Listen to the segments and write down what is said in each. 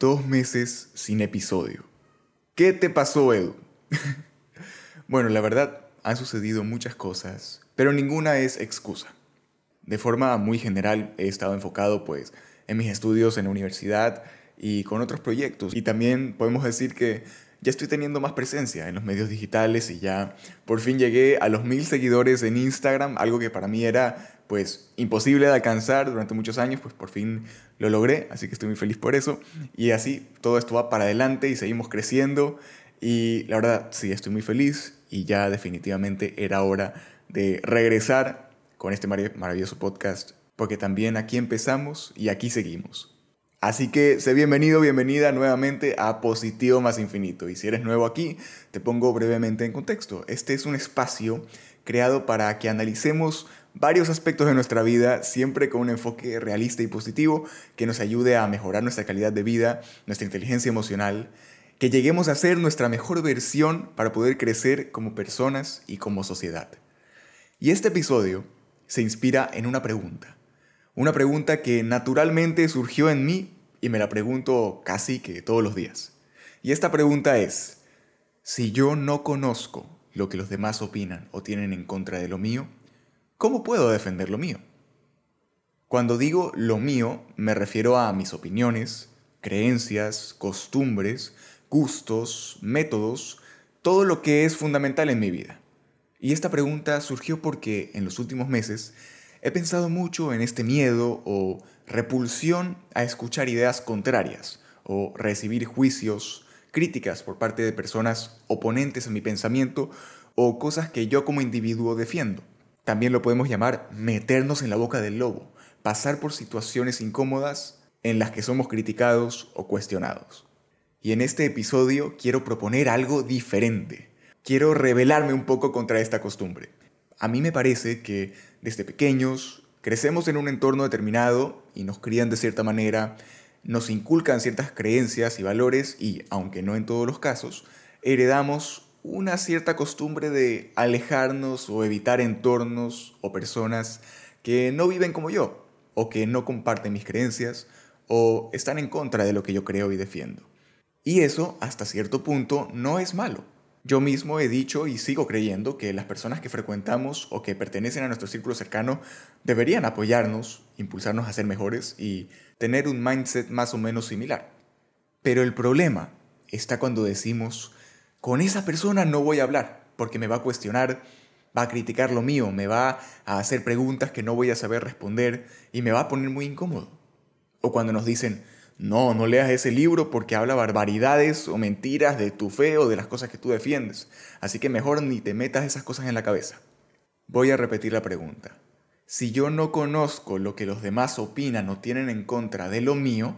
Dos meses sin episodio. ¿Qué te pasó, Edu? bueno, la verdad, han sucedido muchas cosas, pero ninguna es excusa. De forma muy general he estado enfocado pues en mis estudios en la universidad y con otros proyectos. Y también podemos decir que ya estoy teniendo más presencia en los medios digitales y ya por fin llegué a los mil seguidores en Instagram, algo que para mí era pues imposible de alcanzar durante muchos años, pues por fin lo logré, así que estoy muy feliz por eso. Y así todo esto va para adelante y seguimos creciendo. Y la verdad, sí, estoy muy feliz y ya definitivamente era hora de regresar con este maravilloso podcast, porque también aquí empezamos y aquí seguimos. Así que sé bienvenido, bienvenida nuevamente a Positivo más Infinito. Y si eres nuevo aquí, te pongo brevemente en contexto. Este es un espacio creado para que analicemos varios aspectos de nuestra vida, siempre con un enfoque realista y positivo que nos ayude a mejorar nuestra calidad de vida, nuestra inteligencia emocional, que lleguemos a ser nuestra mejor versión para poder crecer como personas y como sociedad. Y este episodio se inspira en una pregunta. Una pregunta que naturalmente surgió en mí y me la pregunto casi que todos los días. Y esta pregunta es, si yo no conozco lo que los demás opinan o tienen en contra de lo mío, ¿cómo puedo defender lo mío? Cuando digo lo mío, me refiero a mis opiniones, creencias, costumbres, gustos, métodos, todo lo que es fundamental en mi vida. Y esta pregunta surgió porque en los últimos meses he pensado mucho en este miedo o repulsión a escuchar ideas contrarias o recibir juicios, críticas por parte de personas oponentes a mi pensamiento o cosas que yo como individuo defiendo. También lo podemos llamar meternos en la boca del lobo, pasar por situaciones incómodas en las que somos criticados o cuestionados. Y en este episodio quiero proponer algo diferente. Quiero rebelarme un poco contra esta costumbre. A mí me parece que desde pequeños crecemos en un entorno determinado y nos crían de cierta manera, nos inculcan ciertas creencias y valores y, aunque no en todos los casos, heredamos una cierta costumbre de alejarnos o evitar entornos o personas que no viven como yo, o que no comparten mis creencias, o están en contra de lo que yo creo y defiendo. Y eso, hasta cierto punto, no es malo. Yo mismo he dicho y sigo creyendo que las personas que frecuentamos o que pertenecen a nuestro círculo cercano deberían apoyarnos, impulsarnos a ser mejores y tener un mindset más o menos similar. Pero el problema está cuando decimos, con esa persona no voy a hablar, porque me va a cuestionar, va a criticar lo mío, me va a hacer preguntas que no voy a saber responder y me va a poner muy incómodo. O cuando nos dicen, no, no leas ese libro porque habla barbaridades o mentiras de tu fe o de las cosas que tú defiendes. Así que mejor ni te metas esas cosas en la cabeza. Voy a repetir la pregunta. Si yo no conozco lo que los demás opinan o tienen en contra de lo mío,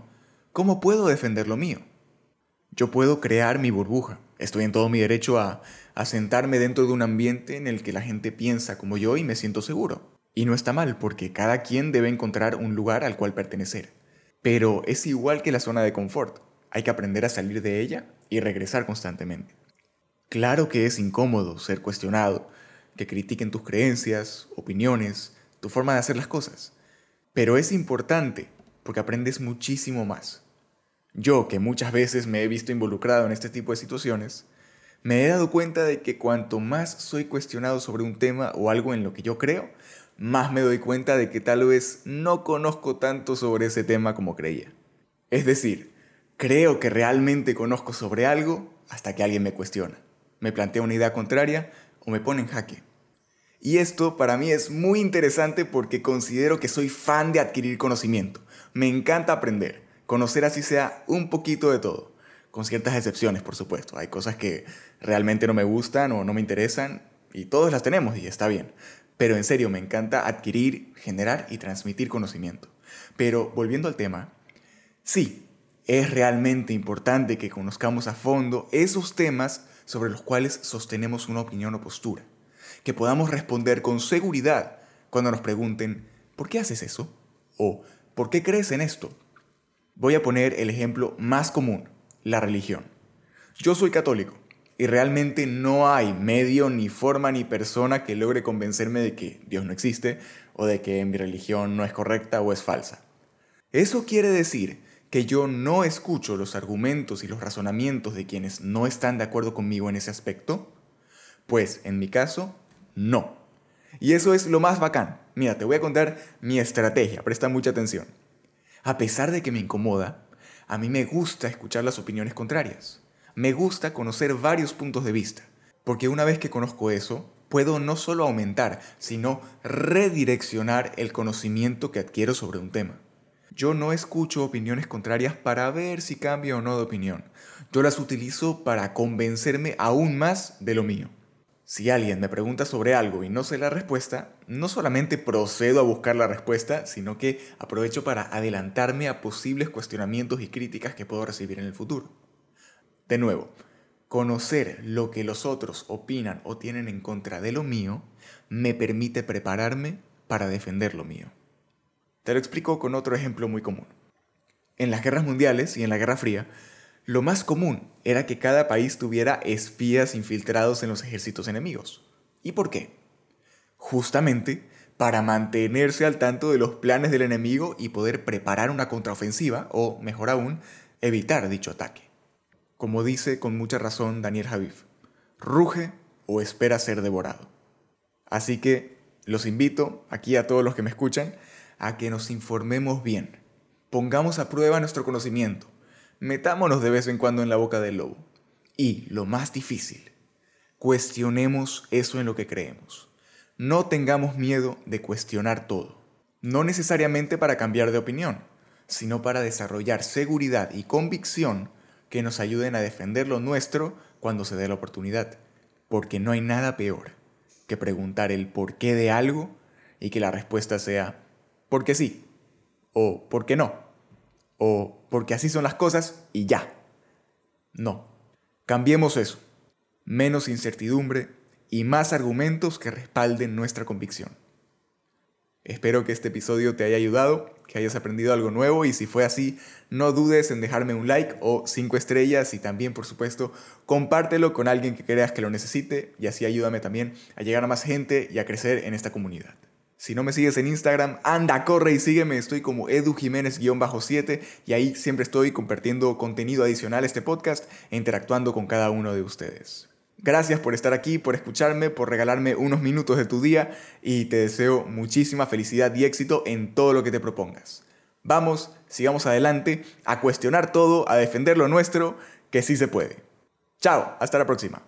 ¿cómo puedo defender lo mío? Yo puedo crear mi burbuja. Estoy en todo mi derecho a, a sentarme dentro de un ambiente en el que la gente piensa como yo y me siento seguro. Y no está mal, porque cada quien debe encontrar un lugar al cual pertenecer. Pero es igual que la zona de confort. Hay que aprender a salir de ella y regresar constantemente. Claro que es incómodo ser cuestionado, que critiquen tus creencias, opiniones, tu forma de hacer las cosas. Pero es importante porque aprendes muchísimo más. Yo, que muchas veces me he visto involucrado en este tipo de situaciones, me he dado cuenta de que cuanto más soy cuestionado sobre un tema o algo en lo que yo creo, más me doy cuenta de que tal vez no conozco tanto sobre ese tema como creía. Es decir, creo que realmente conozco sobre algo hasta que alguien me cuestiona, me plantea una idea contraria o me pone en jaque. Y esto para mí es muy interesante porque considero que soy fan de adquirir conocimiento. Me encanta aprender conocer así sea un poquito de todo, con ciertas excepciones, por supuesto. Hay cosas que realmente no me gustan o no me interesan y todos las tenemos y está bien. Pero en serio, me encanta adquirir, generar y transmitir conocimiento. Pero volviendo al tema, sí, es realmente importante que conozcamos a fondo esos temas sobre los cuales sostenemos una opinión o postura. Que podamos responder con seguridad cuando nos pregunten, ¿por qué haces eso? O ¿por qué crees en esto? Voy a poner el ejemplo más común, la religión. Yo soy católico y realmente no hay medio, ni forma, ni persona que logre convencerme de que Dios no existe o de que mi religión no es correcta o es falsa. Eso quiere decir que yo no escucho los argumentos y los razonamientos de quienes no están de acuerdo conmigo en ese aspecto? Pues en mi caso, no. Y eso es lo más bacán. Mira, te voy a contar mi estrategia, presta mucha atención. A pesar de que me incomoda, a mí me gusta escuchar las opiniones contrarias. Me gusta conocer varios puntos de vista, porque una vez que conozco eso, puedo no solo aumentar, sino redireccionar el conocimiento que adquiero sobre un tema. Yo no escucho opiniones contrarias para ver si cambio o no de opinión. Yo las utilizo para convencerme aún más de lo mío. Si alguien me pregunta sobre algo y no sé la respuesta, no solamente procedo a buscar la respuesta, sino que aprovecho para adelantarme a posibles cuestionamientos y críticas que puedo recibir en el futuro. De nuevo, conocer lo que los otros opinan o tienen en contra de lo mío me permite prepararme para defender lo mío. Te lo explico con otro ejemplo muy común. En las guerras mundiales y en la Guerra Fría, lo más común era que cada país tuviera espías infiltrados en los ejércitos enemigos. ¿Y por qué? Justamente para mantenerse al tanto de los planes del enemigo y poder preparar una contraofensiva, o mejor aún, evitar dicho ataque. Como dice con mucha razón Daniel Javif, ruge o espera ser devorado. Así que los invito, aquí a todos los que me escuchan, a que nos informemos bien, pongamos a prueba nuestro conocimiento, metámonos de vez en cuando en la boca del lobo. Y, lo más difícil, cuestionemos eso en lo que creemos. No tengamos miedo de cuestionar todo. No necesariamente para cambiar de opinión, sino para desarrollar seguridad y convicción que nos ayuden a defender lo nuestro cuando se dé la oportunidad. Porque no hay nada peor que preguntar el por qué de algo y que la respuesta sea porque sí o porque no o porque así son las cosas y ya. No. Cambiemos eso. Menos incertidumbre y más argumentos que respalden nuestra convicción. Espero que este episodio te haya ayudado, que hayas aprendido algo nuevo y si fue así, no dudes en dejarme un like o cinco estrellas y también, por supuesto, compártelo con alguien que creas que lo necesite y así ayúdame también a llegar a más gente y a crecer en esta comunidad. Si no me sigues en Instagram, anda, corre y sígueme. Estoy como Edu Jiménez-7 y ahí siempre estoy compartiendo contenido adicional a este podcast e interactuando con cada uno de ustedes. Gracias por estar aquí, por escucharme, por regalarme unos minutos de tu día y te deseo muchísima felicidad y éxito en todo lo que te propongas. Vamos, sigamos adelante, a cuestionar todo, a defender lo nuestro, que sí se puede. Chao, hasta la próxima.